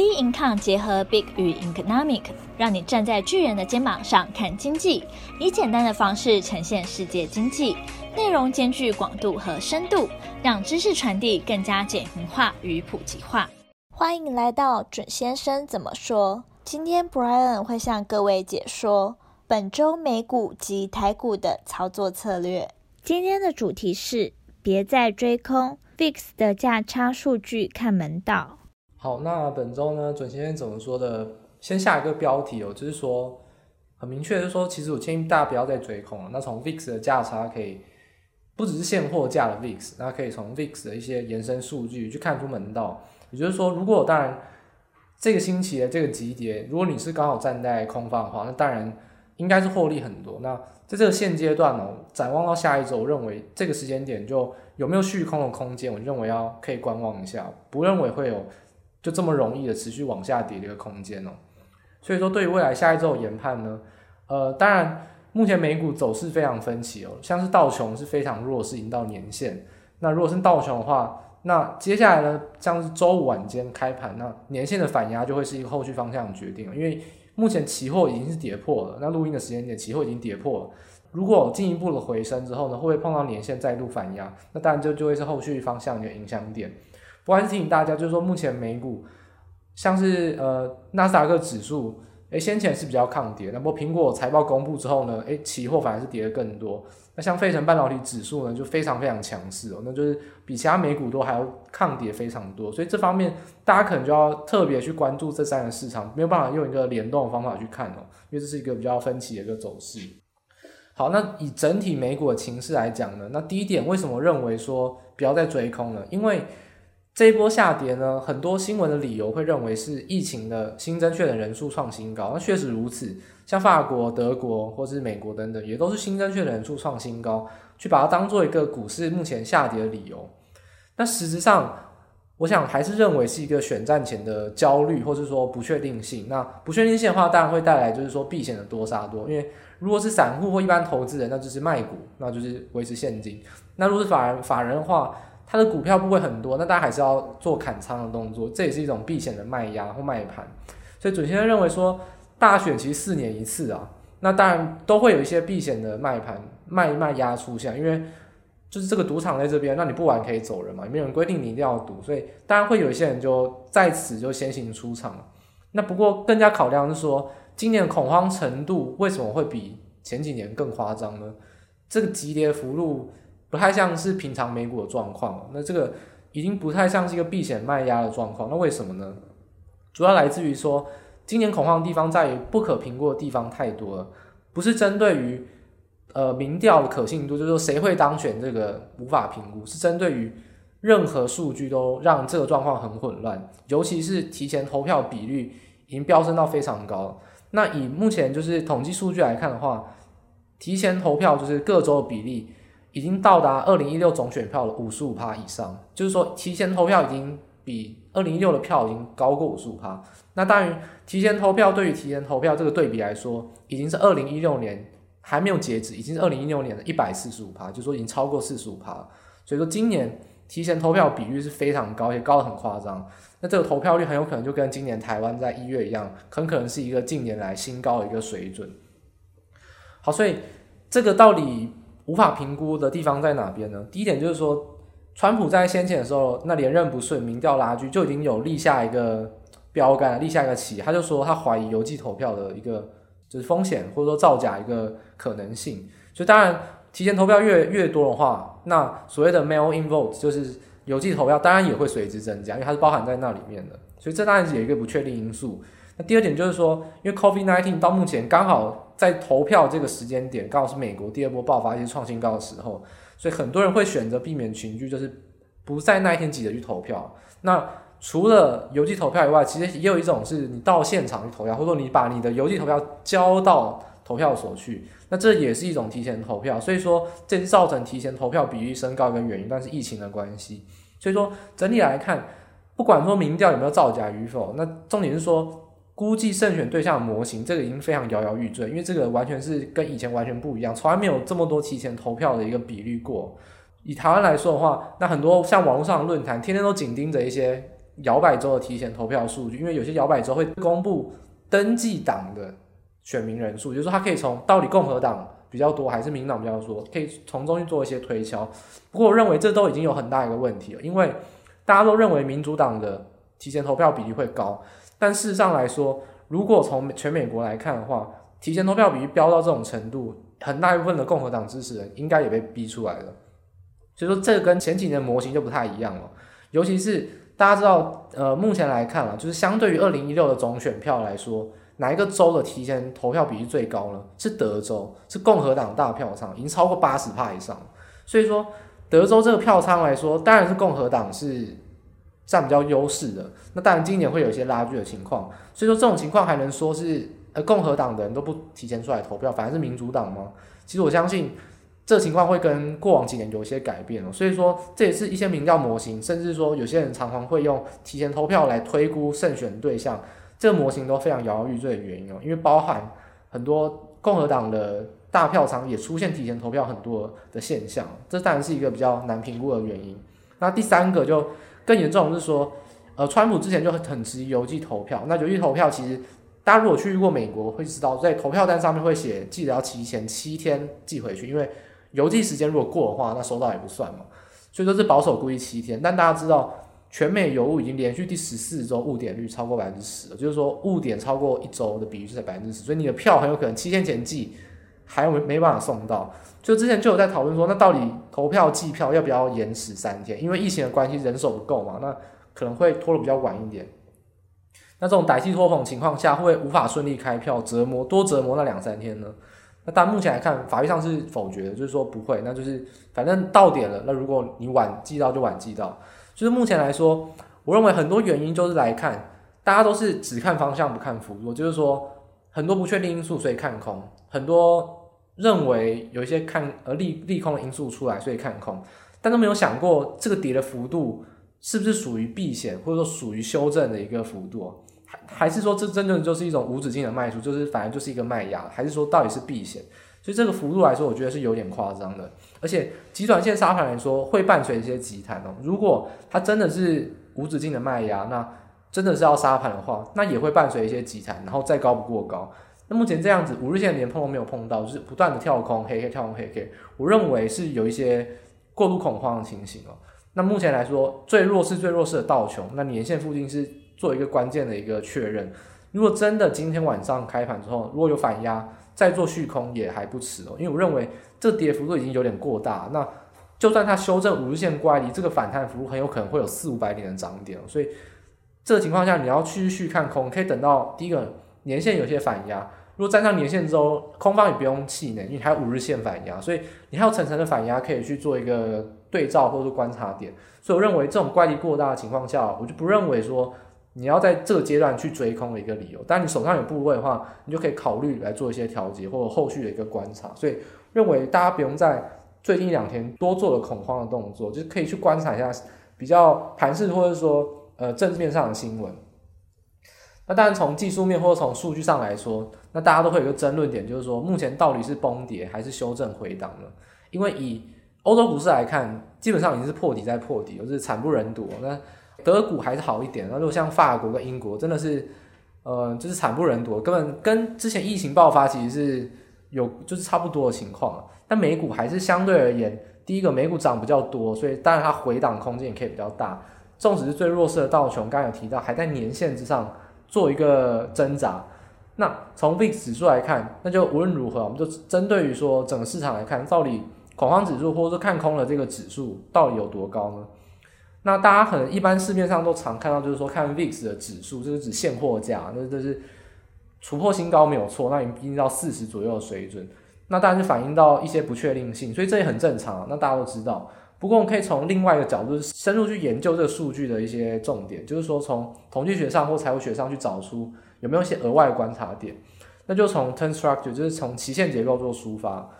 B Income 结合 Big 与 Economic，让你站在巨人的肩膀上看经济，以简单的方式呈现世界经济，内容兼具广度和深度，让知识传递更加简明化与普及化。欢迎来到准先生怎么说？今天 Brian 会向各位解说本周美股及台股的操作策略。今天的主题是别再追空，VIX 的价差数据看门道。好，那本周呢，准先生怎么说的？先下一个标题哦，就是说很明确，就是说，其实我建议大家不要再追空了。那从 VIX 的价差可以不只是现货价的 VIX，那可以从 VIX 的一些延伸数据去看出门道。也就是说，如果当然这个星期的这个急跌，如果你是刚好站在空方的话，那当然应该是获利很多。那在这个现阶段呢，展望到下一周，我认为这个时间点就有没有续空的空间，我认为要可以观望一下，不认为会有。就这么容易的持续往下跌的一个空间哦，所以说对于未来下一周研判呢，呃，当然目前美股走势非常分歧哦，像是道琼是非常弱势，已经到年线。那如果是道琼的话，那接下来呢，像是周五晚间开盘，那年线的反压就会是一个后续方向的决定，因为目前期货已经是跌破了，那录音的时间点期货已经跌破了，如果进一步的回升之后呢，会不会碰到年线再度反压？那当然就就会是后续方向的影响点。我还是提醒大家，就是说目前美股像是呃纳斯达克指数，诶先前是比较抗跌，那不过苹果财报公布之后呢，诶期货反而是跌得更多。那像费城半导体指数呢，就非常非常强势哦，那就是比其他美股都还要抗跌非常多。所以这方面大家可能就要特别去关注这三个市场，没有办法用一个联动的方法去看哦，因为这是一个比较分歧的一个走势。好，那以整体美股的情势来讲呢，那第一点为什么认为说不要再追空了？因为这一波下跌呢，很多新闻的理由会认为是疫情的新增确诊人数创新高，那确实如此。像法国、德国或是美国等等，也都是新增确诊人数创新高，去把它当做一个股市目前下跌的理由。那实质上，我想还是认为是一个选战前的焦虑，或是说不确定性。那不确定性的话，当然会带来就是说避险的多杀多，因为如果是散户或一般投资人，那就是卖股，那就是维持现金。那如果是法人法人的话，它的股票不会很多，那大家还是要做砍仓的动作，这也是一种避险的卖压或卖盘。所以准先生认为说，大选其实四年一次啊，那当然都会有一些避险的卖盘卖卖压出现，因为就是这个赌场在这边，那你不玩可以走人嘛，也没有人规定你一定要赌，所以当然会有一些人就在此就先行出场。那不过更加考量是说，今年恐慌程度为什么会比前几年更夸张呢？这个急跌幅度。不太像是平常美股的状况，那这个已经不太像是一个避险卖压的状况。那为什么呢？主要来自于说，今年恐慌的地方在于不可评估的地方太多了，不是针对于呃民调的可信度，就是说谁会当选这个无法评估，是针对于任何数据都让这个状况很混乱，尤其是提前投票比率已经飙升到非常高。那以目前就是统计数据来看的话，提前投票就是各州的比例。已经到达二零一六总选票的五十五趴以上，就是说提前投票已经比二零一六的票已经高过五十五趴。那当然，提前投票对于提前投票这个对比来说，已经是二零一六年还没有截止，已经是二零一六年的一百四十五趴，就是说已经超过四十五趴。所以说今年提前投票比率是非常高，也高得很夸张。那这个投票率很有可能就跟今年台湾在一月一样，很可能是一个近年来新高的一个水准。好，所以这个到底。无法评估的地方在哪边呢？第一点就是说，川普在先前的时候，那连任不顺，民调拉锯就已经有立下一个标杆，立下一个旗，他就说他怀疑邮寄投票的一个就是风险，或者说造假一个可能性。所以当然，提前投票越越多的话，那所谓的 mail-in vote 就是邮寄投票，当然也会随之增加，因为它是包含在那里面的。所以这当然是有一个不确定因素。那第二点就是说，因为 COVID-19 到目前刚好。在投票这个时间点，刚好是美国第二波爆发一些创新高的时候，所以很多人会选择避免群聚，就是不在那一天急着去投票。那除了邮寄投票以外，其实也有一种是你到现场去投票，或者说你把你的邮寄投票交到投票所去，那这也是一种提前投票。所以说，这是造成提前投票比例升高跟原因，但是疫情的关系。所以说，整体来看，不管说民调有没有造假与否，那重点是说。估计胜选对象的模型，这个已经非常摇摇欲坠，因为这个完全是跟以前完全不一样，从来没有这么多提前投票的一个比率过。以台湾来说的话，那很多像网络上论坛，天天都紧盯着一些摇摆州的提前投票数据，因为有些摇摆州会公布登记党的选民人数，就是说他可以从到底共和党比较多还是民党比较多，可以从中去做一些推敲。不过我认为这都已经有很大一个问题了，因为大家都认为民主党的提前投票比例会高，但事实上来说，如果从全美国来看的话，提前投票比例飙到这种程度，很大一部分的共和党支持人应该也被逼出来了。所以说，这跟前几年模型就不太一样了。尤其是大家知道，呃，目前来看啊，就是相对于二零一六的总选票来说，哪一个州的提前投票比例最高呢？是德州，是共和党大票仓，已经超过八十趴以上。所以说，德州这个票仓来说，当然是共和党是占比较优势的。那当然今年会有一些拉锯的情况。所以说，这种情况还能说是呃共和党的人都不提前出来投票，反而是民主党吗？其实我相信。这情况会跟过往几年有一些改变哦，所以说这也是一些民调模型，甚至说有些人常常会用提前投票来推估胜选对象，这个模型都非常摇摇欲坠的原因哦，因为包含很多共和党的大票仓也出现提前投票很多的现象，这当然是一个比较难评估的原因。那第三个就更严重的是说，呃，川普之前就很很质疑邮寄投票，那邮寄投票其实大家如果去过美国会知道，在投票单上面会写记得要提前七天寄回去，因为邮寄时间如果过的话，那收到也不算嘛。所以说是保守估计七天，但大家知道，全美邮务已经连续第十四周误点率超过百分之十了，就是说误点超过一周的比率是在百分之十，所以你的票很有可能七天前寄，还没没办法送到。就之前就有在讨论说，那到底投票计票要不要延迟三天？因为疫情的关系，人手不够嘛，那可能会拖得比较晚一点。那这种歹戏拖棚情况下，会不会无法顺利开票，折磨多折磨那两三天呢？那但目前来看，法律上是否决的，就是说不会，那就是反正到点了。那如果你晚寄到就晚寄到，就是目前来说，我认为很多原因就是来看，大家都是只看方向不看幅度，就是说很多不确定因素，所以看空；很多认为有一些看呃利利空的因素出来，所以看空，但都没有想过这个跌的幅度是不是属于避险，或者说属于修正的一个幅度。还还是说这真正就是一种无止境的卖出，就是反正就是一个卖压，还是说到底是避险？所以这个幅度来说，我觉得是有点夸张的。而且极短线沙盘来说，会伴随一些急弹哦。如果它真的是无止境的卖压，那真的是要沙盘的话，那也会伴随一些急弹，然后再高不过高。那目前这样子，五日线连碰都没有碰到，就是不断的跳空黑 K 跳空黑 K，我认为是有一些过度恐慌的情形哦。那目前来说，最弱势最弱势的道琼，那年线附近是。做一个关键的一个确认，如果真的今天晚上开盘之后，如果有反压，再做续空也还不迟哦。因为我认为这跌幅度已经有点过大，那就算它修正五日线乖离，这个反弹幅度很有可能会有四五百点的涨点，所以这个情况下你要继续看空，可以等到第一个年线有些反压，如果站上年线之后，空方也不用气馁，因为还有五日线反压，所以你还有层层的反压可以去做一个对照或者观察点。所以我认为这种怪力过大的情况下，我就不认为说。你要在这个阶段去追空的一个理由，但你手上有部位的话，你就可以考虑来做一些调节或者后续的一个观察。所以认为大家不用在最近两天多做了恐慌的动作，就是可以去观察一下比较盘势或者说呃政治面上的新闻。那当然从技术面或者从数据上来说，那大家都会有一个争论点，就是说目前到底是崩跌还是修正回档呢？因为以欧洲股市来看，基本上已经是破底再破底，就是惨不忍睹。那德股还是好一点，那如果像法国跟英国，真的是，呃，就是惨不忍睹，根本跟之前疫情爆发其实是有就是差不多的情况。但美股还是相对而言，第一个美股涨比较多，所以当然它回档空间也可以比较大。纵使是最弱势的道琼，刚刚有提到还在年线之上做一个挣扎。那从 VIX 指数来看，那就无论如何，我们就针对于说整个市场来看，到底恐慌指数或者说看空的这个指数到底有多高呢？那大家可能一般市面上都常看到，就是说看 VIX 的指数，就是指现货价，那这是突破新高没有错，那已经到四十左右的水准，那当然就反映到一些不确定性，所以这也很正常，那大家都知道。不过我们可以从另外一个角度深入去研究这个数据的一些重点，就是说从统计学上或财务学上去找出有没有一些额外的观察点，那就从 Turn Structure，就是从期限结构做出发。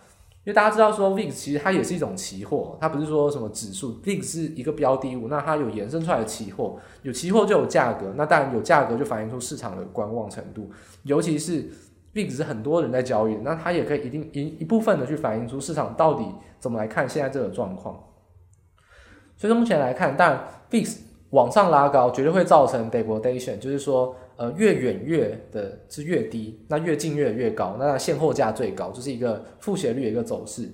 因为大家知道说 VIX 其实它也是一种期货，它不是说什么指数，VIX 是一个标的物，那它有延伸出来的期货，有期货就有价格，那当然有价格就反映出市场的观望程度，尤其是 VIX 是很多人在交易，那它也可以一定一一部分的去反映出市场到底怎么来看现在这个状况。所以说目前来看，当然 VIX 往上拉高，绝对会造成 degradation，就是说，呃，越远越的是越低，那越近越越高，那现货价最高，就是一个负斜率的一个走势。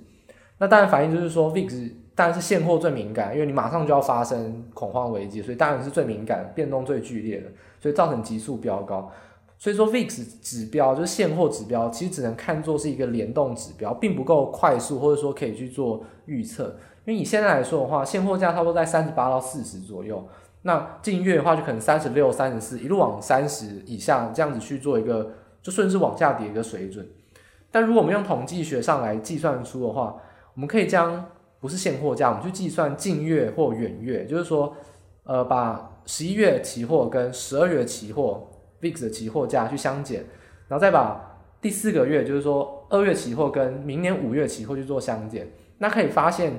那当然反映就是说，VIX 当然是现货最敏感，因为你马上就要发生恐慌危机，所以当然是最敏感、变动最剧烈的，所以造成急速飙高。所以说 VIX 指标就是现货指标，其实只能看作是一个联动指标，并不够快速，或者说可以去做预测。因为以现在来说的话，现货价差不多在三十八到四十左右，那近月的话就可能三十六、三十四，一路往三十以下这样子去做一个，就顺势往下跌一个水准。但如果我们用统计学上来计算出的话，我们可以将不是现货价，我们去计算近月或远月，就是说，呃，把十一月期货跟十二月期货。VIX 的期货价去相减，然后再把第四个月，就是说二月期货跟明年五月期货去做相减，那可以发现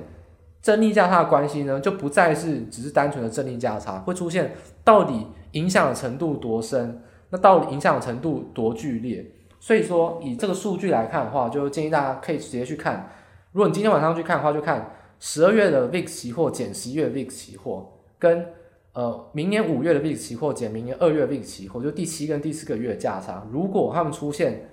正逆价差的关系呢，就不再是只是单纯的正逆价差，会出现到底影响的程度多深，那到底影响的程度多剧烈。所以说以这个数据来看的话，就建议大家可以直接去看，如果你今天晚上去看的话，就看十二月的 VIX 期货减十一月的 VIX 期货跟。呃，明年五月的 VIX 期货减明年二月 VIX 期货，就第七跟第四个月的价差，如果他们出现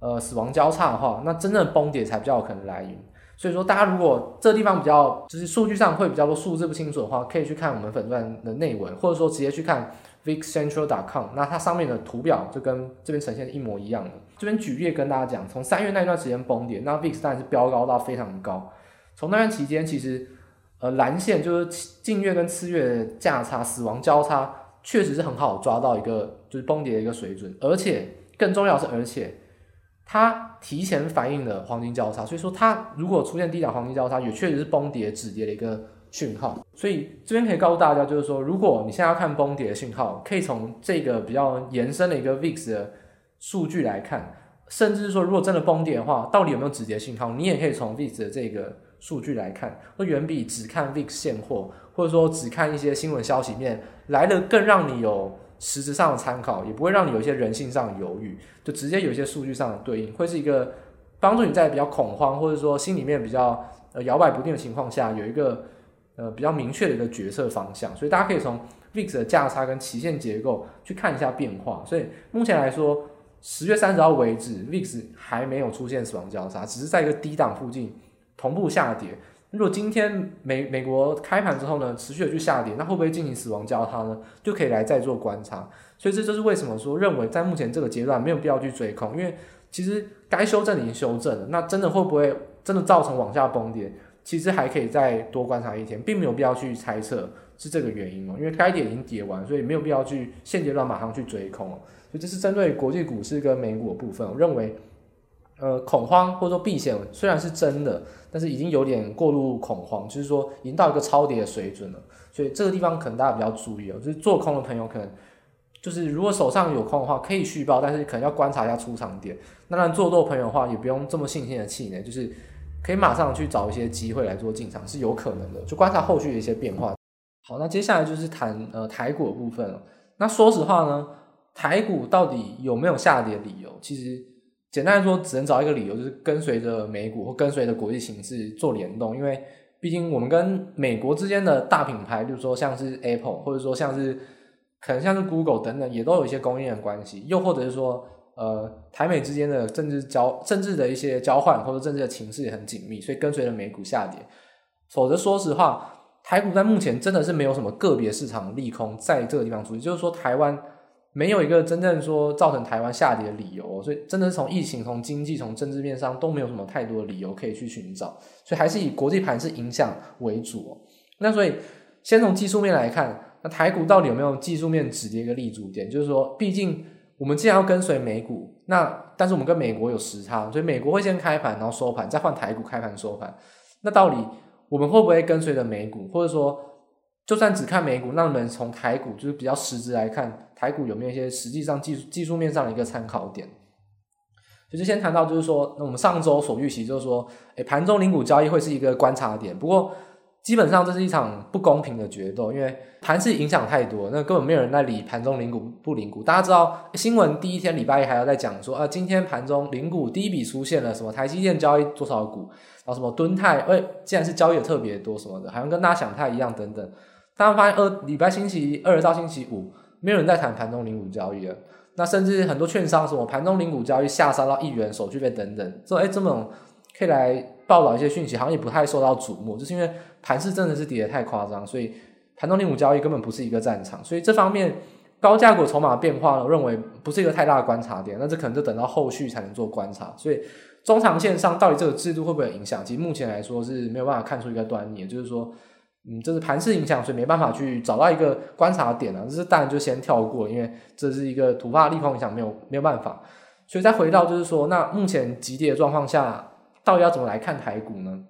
呃死亡交叉的话，那真正崩跌才比较有可能来临。所以说，大家如果这地方比较就是数据上会比较多数字不清楚的话，可以去看我们粉钻的内文，或者说直接去看 VIXCentral.com，那它上面的图表就跟这边呈现的一模一样的。这边举例跟大家讲，从三月那一段时间崩跌，那 VIX 当然是飙高到非常高，从那段期间其实。呃，蓝线就是近月跟次月的价差，死亡交叉确实是很好抓到一个就是崩跌的一个水准，而且更重要是，而且它提前反映了黄金交叉，所以说它如果出现低档黄金交叉，也确实是崩跌止跌的一个讯号。所以这边可以告诉大家，就是说，如果你现在要看崩跌的讯号，可以从这个比较延伸的一个 VIX 的数据来看，甚至是说，如果真的崩跌的话，到底有没有止跌讯号，你也可以从 VIX 的这个。数据来看，会远比只看 VIX 现货，或者说只看一些新闻消息面来的更让你有实质上的参考，也不会让你有一些人性上的犹豫，就直接有一些数据上的对应，会是一个帮助你在比较恐慌或者说心里面比较呃摇摆不定的情况下，有一个呃比较明确的一个决策方向。所以大家可以从 VIX 的价差跟期限结构去看一下变化。所以目前来说，十月三十号为止，VIX 还没有出现死亡交叉，只是在一个低档附近。同步下跌。如果今天美美国开盘之后呢，持续的去下跌，那会不会进行死亡交叉呢？就可以来再做观察。所以这就是为什么说认为在目前这个阶段没有必要去追空，因为其实该修正已经修正了。那真的会不会真的造成往下崩跌？其实还可以再多观察一天，并没有必要去猜测是这个原因哦。因为该跌已经跌完，所以没有必要去现阶段马上去追空哦。所以这是针对国际股市跟美股的部分，我认为。呃，恐慌或者说避险虽然是真的，但是已经有点过度恐慌，就是说已经到一个超跌的水准了。所以这个地方可能大家比较注意哦，就是做空的朋友可能就是如果手上有空的话，可以续报，但是可能要观察一下出场点。那让做多朋友的话，也不用这么信心的气馁，就是可以马上去找一些机会来做进场，是有可能的。就观察后续的一些变化。好，那接下来就是谈呃台股的部分了。那说实话呢，台股到底有没有下跌理由？其实。简单来说，只能找一个理由，就是跟随着美股或跟随着国际形势做联动。因为毕竟我们跟美国之间的大品牌，就是说像是 Apple，或者说像是可能像是 Google 等等，也都有一些供应链关系。又或者是说，呃，台美之间的政治交政治的一些交换，或者政治的情势也很紧密，所以跟随着美股下跌。否则，说实话，台股在目前真的是没有什么个别市场利空在这个地方出现，就是说台湾。没有一个真正说造成台湾下跌的理由，所以真的是从疫情、从经济、从政治面上都没有什么太多的理由可以去寻找，所以还是以国际盘是影响为主。那所以先从技术面来看，那台股到底有没有技术面止跌一个立足点？就是说，毕竟我们既然要跟随美股，那但是我们跟美国有时差，所以美国会先开盘，然后收盘，再换台股开盘收盘。那到底我们会不会跟随着美股，或者说？就算只看美股，那我们从台股就是比较实质来看，台股有没有一些实际上技术技术面上的一个参考点？就是先谈到，就是说，那我们上周所预期就是说，诶，盘中零股交易会是一个观察点。不过，基本上这是一场不公平的决斗，因为盘是影响太多，那根本没有人在理盘中零股不零股。大家知道，新闻第一天礼拜一还要在讲说，啊，今天盘中零股第一笔出现了什么？台积电交易多少股？然后什么敦泰，诶，既然是交易的特别多什么的，好像跟大家想太一样等等。大家发现二礼拜星期二到星期五，没有人在谈盘中零股交易了。那甚至很多券商什么盘中零股交易下杀到一元手续费等等，说哎这种可以来报道一些讯息，好像也不太受到瞩目，就是因为盘势真的是跌得太夸张，所以盘中零股交易根本不是一个战场。所以这方面高价股筹码变化呢，认为不是一个太大的观察点。那这可能就等到后续才能做观察。所以中长线上到底这个制度会不会有影响？其实目前来说是没有办法看出一个端倪，就是说。嗯，这是盘势影响，所以没办法去找到一个观察点啊。这是当然就先跳过，因为这是一个突发利空影响，没有没有办法。所以再回到就是说，那目前急跌的状况下，到底要怎么来看台股呢？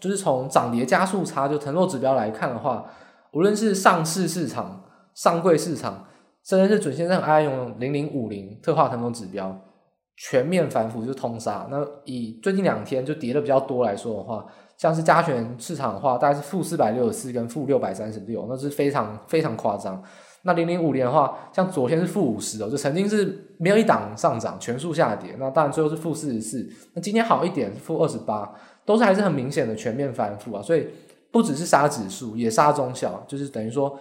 就是从涨跌加速差就腾落指标来看的话，无论是上市市场、上柜市场，甚至是准先生爱用零零五零特化腾落指标，全面反腐就通杀。那以最近两天就跌的比较多来说的话。像是加权市场的话，大概是负四百六十四跟负六百三十六，那是非常非常夸张。那零零五年的话，像昨天是负五十哦，就曾经是没有一档上涨，全数下跌。那当然最后是负四十四。那今天好一点，负二十八，都是还是很明显的全面翻覆啊。所以不只是杀指数，也杀中小，就是等于说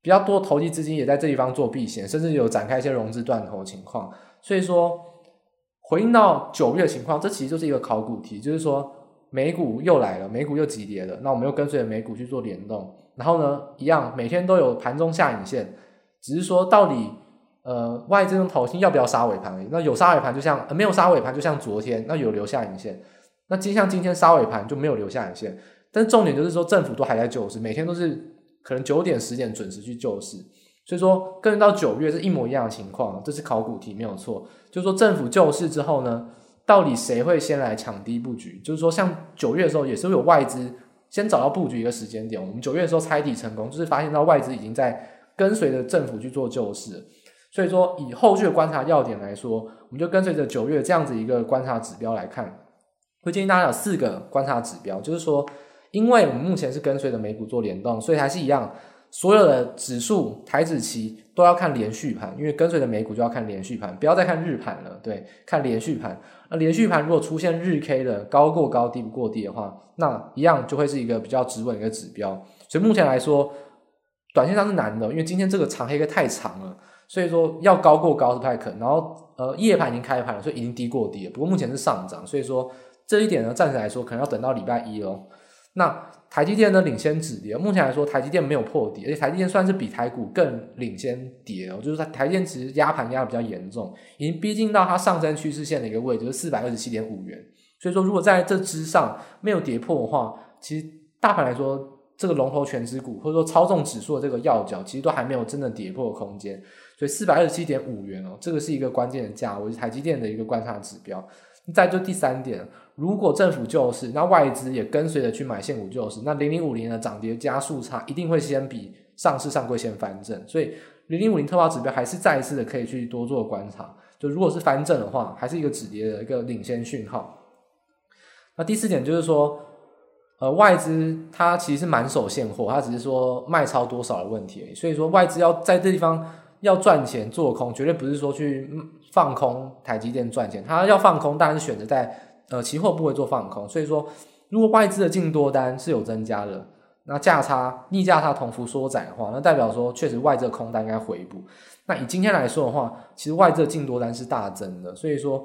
比较多投机资金也在这地方做避险，甚至有展开一些融资断头的情况。所以说回应到九月的情况，这其实就是一个考古题，就是说。美股又来了，美股又急跌了，那我们又跟随着美股去做联动，然后呢，一样每天都有盘中下影线，只是说到底，呃，外资跟投信要不要杀尾盘而已。那有杀尾盘就像，呃，没有杀尾盘就像昨天，那有留下影线。那今像今天杀尾盘就没有留下影线，但重点就是说政府都还在救市，每天都是可能九点十点准时去救市，所以说跟到九月是一模一样的情况，这是考古题没有错，就是说政府救市之后呢。到底谁会先来抢低布局？就是说，像九月的时候，也是会有外资先找到布局一个时间点。我们九月的时候拆底成功，就是发现到外资已经在跟随着政府去做救市。所以说，以后续的观察要点来说，我们就跟随着九月这样子一个观察指标来看，会建议大家有四个观察指标。就是说，因为我们目前是跟随着美股做联动，所以还是一样。所有的指数、台指期都要看连续盘，因为跟随着美股就要看连续盘，不要再看日盘了。对，看连续盘。那连续盘如果出现日 K 的高过高、低不过低的话，那一样就会是一个比较止稳的一个指标。所以目前来说，短线上是难的，因为今天这个长黑 K 太长了，所以说要高过高是不太可能。然后呃，夜盘已经开盘了，所以已经低过低了。不过目前是上涨，所以说这一点呢，暂时来说可能要等到礼拜一咯。那台积电呢，领先止跌，目前来说台积电没有破底，而且台积电算是比台股更领先跌哦，就是它台积电其实压盘压的比较严重，已经逼近到它上升趋势线的一个位置，就是四百二十七点五元。所以说，如果在这之上没有跌破的话，其实大盘来说，这个龙头全指股或者说操纵指数的这个要角，其实都还没有真的跌破空间。所以四百二十七点五元哦，这个是一个关键的价位，台积电的一个观察指标。再就第三点。如果政府救市，那外资也跟随着去买现股救市，那零零五零的涨跌加速差一定会先比上市上柜先翻正，所以零零五零特化指标还是再一次的可以去多做观察。就如果是翻正的话，还是一个止跌的一个领先讯号。那第四点就是说，呃，外资它其实是满手现货，它只是说卖超多少的问题而已。所以说外资要在这地方要赚钱做空，绝对不是说去放空台积电赚钱，它要放空当然是选择在。呃，期货不会做放空，所以说，如果外资的净多单是有增加的，那价差逆价差同幅缩窄的话，那代表说确实外资的空单应该回补。那以今天来说的话，其实外资的净多单是大增的，所以说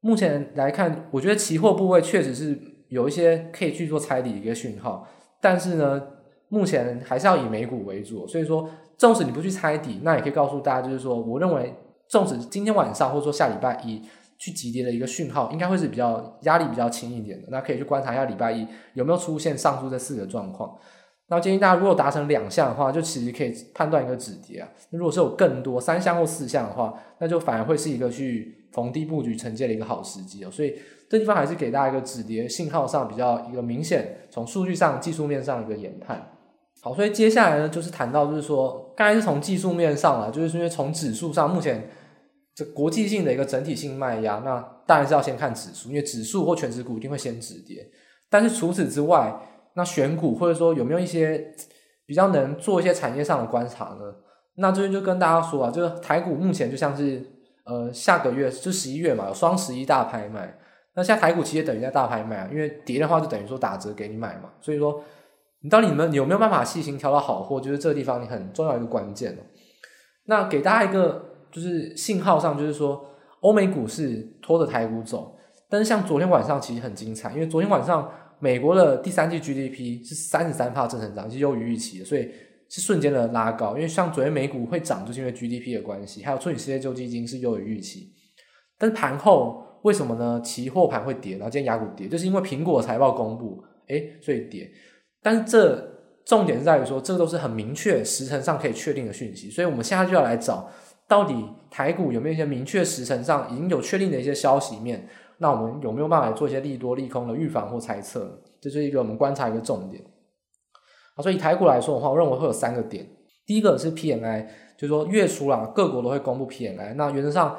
目前来看，我觉得期货部位确实是有一些可以去做猜底的一个讯号，但是呢，目前还是要以美股为主，所以说，纵使你不去猜底，那也可以告诉大家，就是说，我认为，纵使今天晚上或者说下礼拜一。去急跌的一个讯号，应该会是比较压力比较轻一点的。那可以去观察一下礼拜一有没有出现上述这四个状况。那建议大家如果达成两项的话，就其实可以判断一个止跌啊。那如果是有更多三项或四项的话，那就反而会是一个去逢低布局承接的一个好时机哦。所以这地方还是给大家一个止跌信号上比较一个明显，从数据上技术面上一个研判。好，所以接下来呢，就是谈到就是说，刚才是从技术面上啊，就是因为从指数上目前。这国际性的一个整体性卖压，那当然是要先看指数，因为指数或全指股一定会先止跌。但是除此之外，那选股或者说有没有一些比较能做一些产业上的观察呢？那这边就跟大家说啊，就是台股目前就像是呃下个月就十一月嘛，有双十一大拍卖。那现在台股其实等于在大拍卖啊，因为跌的话就等于说打折给你买嘛，所以说你到底你们有没有办法细心挑到好货？就是这个地方你很重要一个关键哦。那给大家一个就是信号上，就是说欧美股市拖着台股走，但是像昨天晚上其实很精彩，因为昨天晚上美国的第三季 GDP 是三十三%正成长，是优于预期的，所以是瞬间的拉高。因为像昨天美股会涨，就是因为 GDP 的关系，还有处理失业救济金是优于预期。但是盘后为什么呢？期货盘会跌，然后今天雅股跌，就是因为苹果财报公布，诶，所以跌。但是这重点是在于说，这个都是很明确、时程上可以确定的讯息，所以我们现在就要来找到底台股有没有一些明确时程上已经有确定的一些消息面，那我们有没有办法做一些利多利空的预防或猜测？这是一个我们观察一个重点。好，所以以台股来说的话，我认为会有三个点。第一个是 PMI，就是说月初啦，各国都会公布 PMI。那原则上，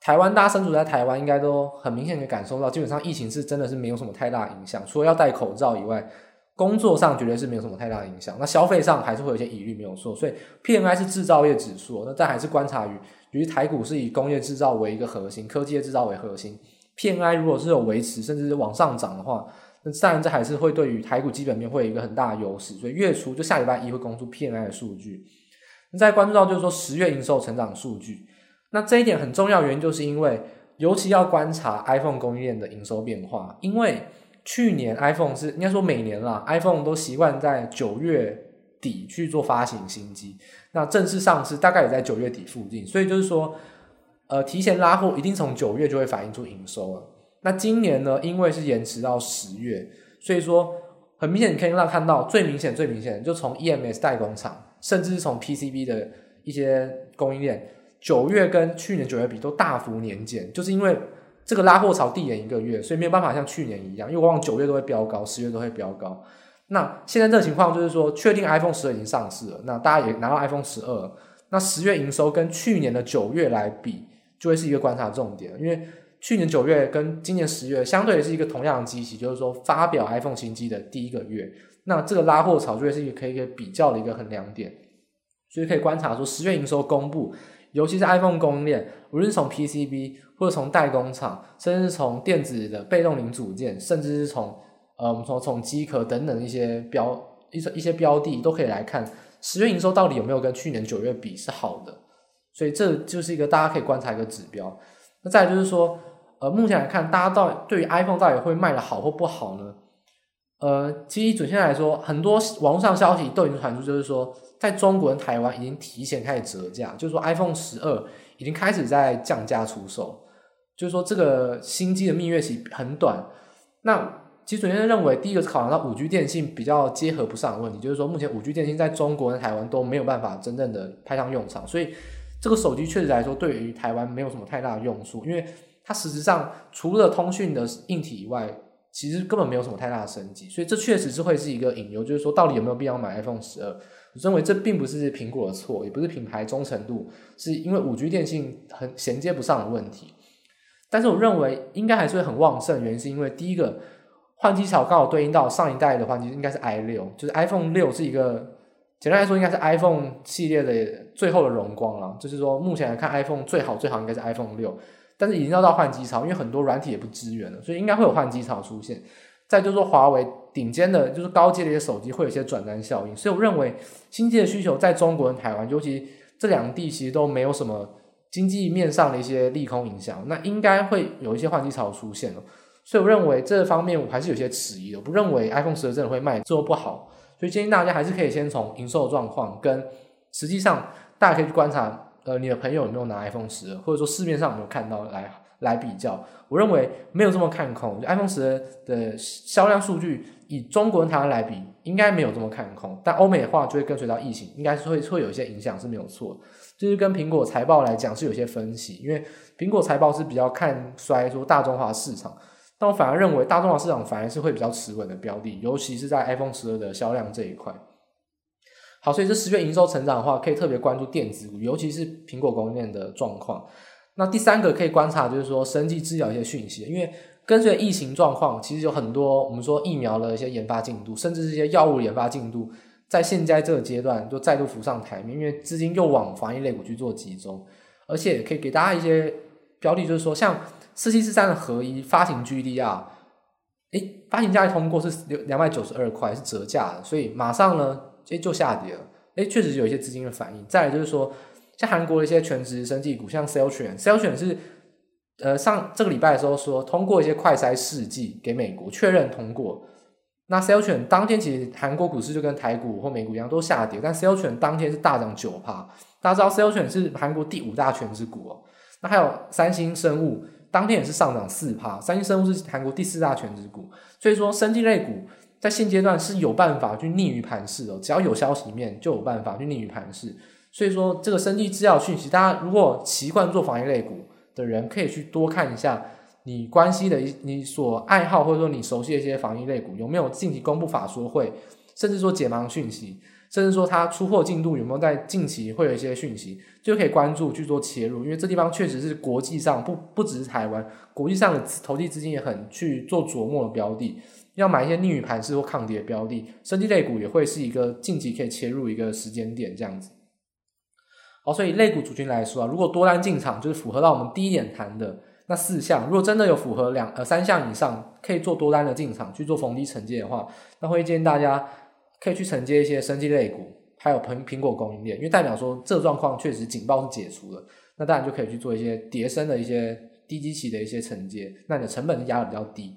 台湾大家身处在台湾，应该都很明显的感受到，基本上疫情是真的是没有什么太大影响，除了要戴口罩以外。工作上绝对是没有什么太大的影响，那消费上还是会有一些疑虑，没有错。所以 PMI 是制造业指数，那但还是观察于，由于台股是以工业制造为一个核心，科技业制造为核心，PMI 如果是有维持甚至是往上涨的话，那当然这还是会对于台股基本面会有一个很大的优势。所以月初就下礼拜一会公布 PMI 的数据，那再关注到就是说十月营收成长数据，那这一点很重要，原因就是因为尤其要观察 iPhone 供应链的营收变化，因为。去年 iPhone 是应该说每年啦，iPhone 都习惯在九月底去做发行新机，那正式上市大概也在九月底附近，所以就是说，呃，提前拉货一定从九月就会反映出营收了。那今年呢，因为是延迟到十月，所以说很明显你可以让看到最明显最明显就从 EMS 代工厂，甚至是从 PCB 的一些供应链，九月跟去年九月比都大幅年减，就是因为。这个拉货潮递延一个月，所以没有办法像去年一样，因为往往九月都会飙高，十月都会飙高。那现在这个情况就是说，确定 iPhone 十二已经上市了，那大家也拿到 iPhone 十二，那十月营收跟去年的九月来比，就会是一个观察重点。因为去年九月跟今年十月相对也是一个同样的机期，就是说发表 iPhone 新机的第一个月，那这个拉货潮就会是一个可以可以比较的一个衡量点，所以可以观察说十月营收公布。尤其是 iPhone 供应链，无论是从 PCB 或者从代工厂，甚至从电子的被动零组件，甚至是从呃，我们从从机壳等等一些标一些一些标的，都可以来看十月营收到底有没有跟去年九月比是好的。所以这就是一个大家可以观察一个指标。那再就是说，呃，目前来看，大家到对于 iPhone 到底会卖的好或不好呢？呃，其实准确来说，很多网络上消息都已经传出，就是说。在中国跟台湾已经提前开始折价，就是说 iPhone 十二已经开始在降价出售，就是说这个新机的蜜月期很短。那其实首先认为，第一个是考量到五 G 电信比较结合不上的问题，就是说目前五 G 电信在中国跟台湾都没有办法真正的派上用场，所以这个手机确实来说对于台湾没有什么太大的用处，因为它实质上除了通讯的硬体以外，其实根本没有什么太大的升级，所以这确实是会是一个隐忧，就是说到底有没有必要买 iPhone 十二？我认为这并不是苹果的错，也不是品牌忠诚度，是因为五 G 电信很衔接不上的问题。但是我认为应该还是会很旺盛，原因是因为第一个换机潮刚好对应到上一代的换机，应该是 i 六，就是 iPhone 六是一个简单来说应该是 iPhone 系列的最后的荣光了。就是说目前来看，iPhone 最好最好应该是 iPhone 六，但是已经要到换机潮，因为很多软体也不支援了，所以应该会有换机潮出现。再就是说，华为顶尖的，就是高阶的一些手机会有一些转单效应，所以我认为新机的需求在中国跟台湾，尤其这两地其实都没有什么经济面上的一些利空影响，那应该会有一些换机潮出现了。所以我认为这方面我还是有些迟疑的，不认为 iPhone 十二真的会卖做不好，所以建议大家还是可以先从营收状况跟实际上大家可以去观察，呃，你的朋友有没有拿 iPhone 十二，或者说市面上有没有看到来。来比较，我认为没有这么看空。iPhone 十二的销量数据以中国台湾来比，应该没有这么看空。但欧美的话就会跟随到疫情，应该是会会有一些影响是没有错。就是跟苹果财报来讲是有些分歧，因为苹果财报是比较看衰说大中华市场，但我反而认为大中华市场反而是会比较持稳的标的，尤其是在 iPhone 十二的销量这一块。好，所以这十月营收成长的话，可以特别关注电子股，尤其是苹果供应链的状况。那第三个可以观察，就是说生技制药一些讯息，因为跟随疫情状况，其实有很多我们说疫苗的一些研发进度，甚至是一些药物研发进度，在现在这个阶段就再度浮上台面，因为资金又往防疫类股去做集中，而且可以给大家一些标的，就是说像四七四三的合一发行 GDR，哎，发行价一通过是两两百九十二块，是折价的，所以马上呢，哎就下跌了。哎，确实有一些资金的反应。再来就是说，像韩国的一些全职生技股，像 Celltrion，Celltrion 是呃上这个礼拜的时候说通过一些快筛试剂给美国确认通过。那 Celltrion 当天其实韩国股市就跟台股或美股一样都下跌，但 Celltrion 当天是大涨九趴。大家知道 Celltrion 是韩国第五大权值股哦。那还有三星生物，当天也是上涨四趴。三星生物是韩国第四大权值股，所以说生技类股在现阶段是有办法去逆于盘势的。只要有消息面，就有办法去逆于盘势。所以说这个生技制药讯息，大家如果习惯做防疫类股的人，可以去多看一下。你关系的一你所爱好或者说你熟悉的一些防疫类股有没有近期公布法说会，甚至说解盲讯息，甚至说它出货进度有没有在近期会有一些讯息，就可以关注去做切入，因为这地方确实是国际上不不只是台湾，国际上的投机资金也很去做琢磨的标的，要买一些逆于盘势或抗跌的标的，生技类股也会是一个近期可以切入一个时间点这样子。好，所以类股族群来说啊，如果多单进场就是符合到我们第一点谈的。那四项，如果真的有符合两呃三项以上，可以做多单的进场去做逢低承接的话，那会建议大家可以去承接一些生技类股，还有苹苹果供应链，因为代表说这状况确实警报是解除了，那当然就可以去做一些叠升的一些低基期的一些承接，那你的成本是压的比较低。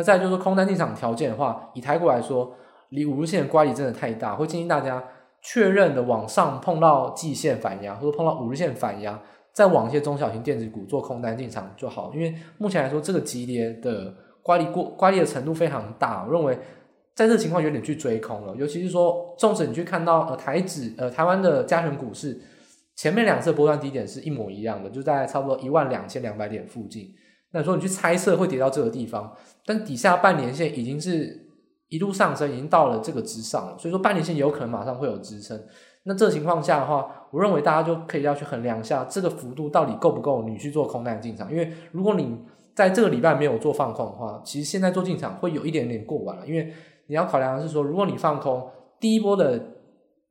那再就是空单进场条件的话，以台股来说，离五日线的乖离真的太大，会建议大家确认的往上碰到季线反压，或者碰到五日线反压。再往一些中小型电子股做空单进场就好，因为目前来说这个级别的乖离过乖离的程度非常大，我认为在这情况有点去追空了。尤其是说，纵使你去看到呃台指呃台湾的加权股市前面两次波段低点是一模一样的，就在差不多一万两千两百点附近。那说你去猜测会跌到这个地方，但底下半年线已经是一路上升，已经到了这个之上了，所以说半年线有可能马上会有支撑。那这情况下的话，我认为大家就可以要去衡量一下这个幅度到底够不够你去做空单进场。因为如果你在这个礼拜没有做放空的话，其实现在做进场会有一点点过晚了。因为你要考量的是说，如果你放空第一波的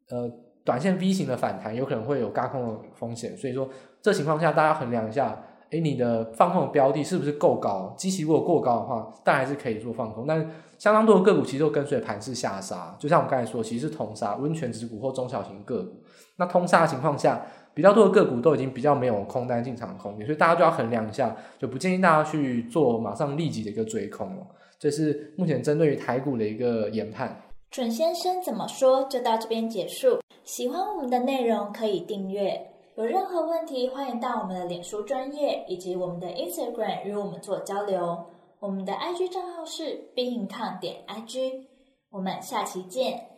呃短线 V 型的反弹，有可能会有轧空的风险。所以说，这情况下大家衡量一下。诶，你的放空的标的是不是够高？基期如果过高的话，但还是可以做放空。但相当多的个股其实都跟随盘势下杀，就像我们刚才说，其实是通杀温泉持股或中小型个股。那通杀的情况下，比较多的个股都已经比较没有空单进场的空间，所以大家就要衡量一下，就不建议大家去做马上立即的一个追空了。这是目前针对于台股的一个研判。准先生怎么说？就到这边结束。喜欢我们的内容，可以订阅。有任何问题，欢迎到我们的脸书专业以及我们的 Instagram 与我们做交流。我们的 IG 账号是 Be In Con 点 IG。我们下期见。